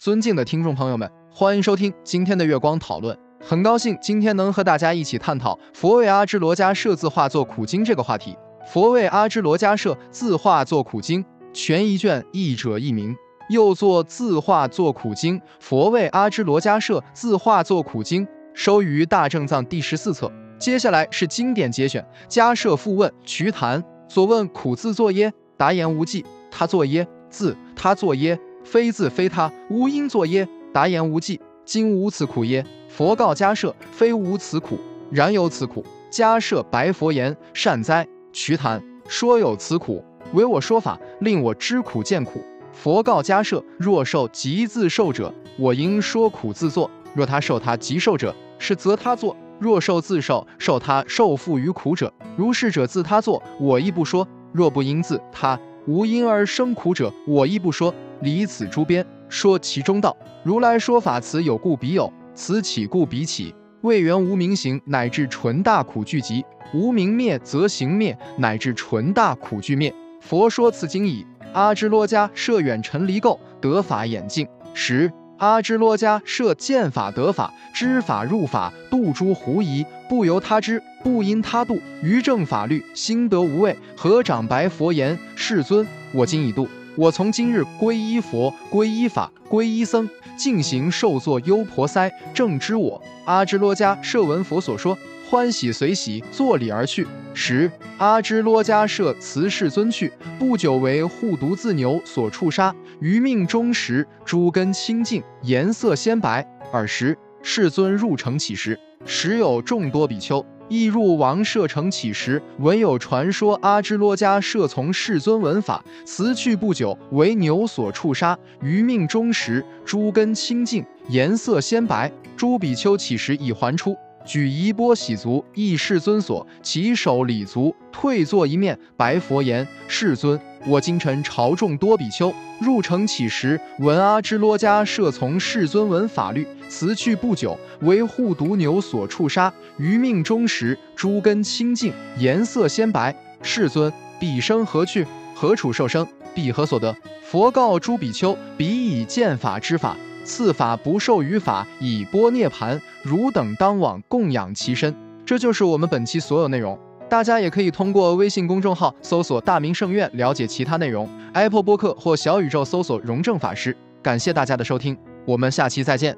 尊敬的听众朋友们，欢迎收听今天的月光讨论。很高兴今天能和大家一起探讨佛为阿支罗迦舍字化作苦经这个话题。佛为阿支罗迦舍字化作苦经，全一卷，译者一名。又作字化作苦经，佛为阿支罗迦舍字化作苦经，收于大正藏第十四册。接下来是经典节选。迦舍复问瞿昙所问苦字作耶？答言无记。他作耶？字他作耶？非自非他，无因作耶？答言无忌，今无此苦耶？佛告迦舍：非无此苦，然有此苦。迦舍白佛言：善哉，瞿昙，说有此苦，唯我说法，令我知苦见苦。佛告迦舍：若受即自受者，我应说苦自作；若他受他即受者，是则他作；若受自受，受他受负于苦者，如是者自他作，我亦不说；若不因自他无因而生苦者，我亦不说。离此诸边，说其中道。如来说法，此有故彼有，此起故彼起。为缘无明行，乃至纯大苦聚集；无明灭，则行灭，乃至纯大苦聚灭。佛说此经已。阿支罗迦设远尘离垢，得法眼净。十阿支罗迦设见法得法，知法入法，度诸狐疑，不由他知，不因他度。于正法律，心得无畏。合掌白佛言：世尊，我今已度。我从今日皈依佛，皈依法，皈依僧，进行受作优婆塞，正知我。阿支罗迦舍闻佛所说，欢喜随喜，作礼而去。十阿支罗迦舍辞世尊去，不久为护犊自牛所触杀，余命终时，诸根清净，颜色鲜白。尔时世尊入城乞食，时有众多比丘。亦入王舍城乞食，闻有传说阿支罗迦舍从世尊闻法，辞去不久，为牛所触杀，余命终时，诸根清净，颜色鲜白。诸比丘乞食已还出，举衣钵洗足，诣世尊所，起手礼足，退坐一面，白佛言：世尊。我今晨朝众多比丘入城乞食，闻阿支罗迦设从世尊闻法律，辞去不久，为护犊牛所触杀，余命终时，诸根清净，颜色鲜白。世尊，彼生何去？何处受生？彼何所得？佛告诸比丘：彼以见法之法，四法不受于法，以波涅盘。汝等当往供养其身。这就是我们本期所有内容。大家也可以通过微信公众号搜索“大明圣院”了解其他内容，Apple 播客或小宇宙搜索“荣正法师”。感谢大家的收听，我们下期再见。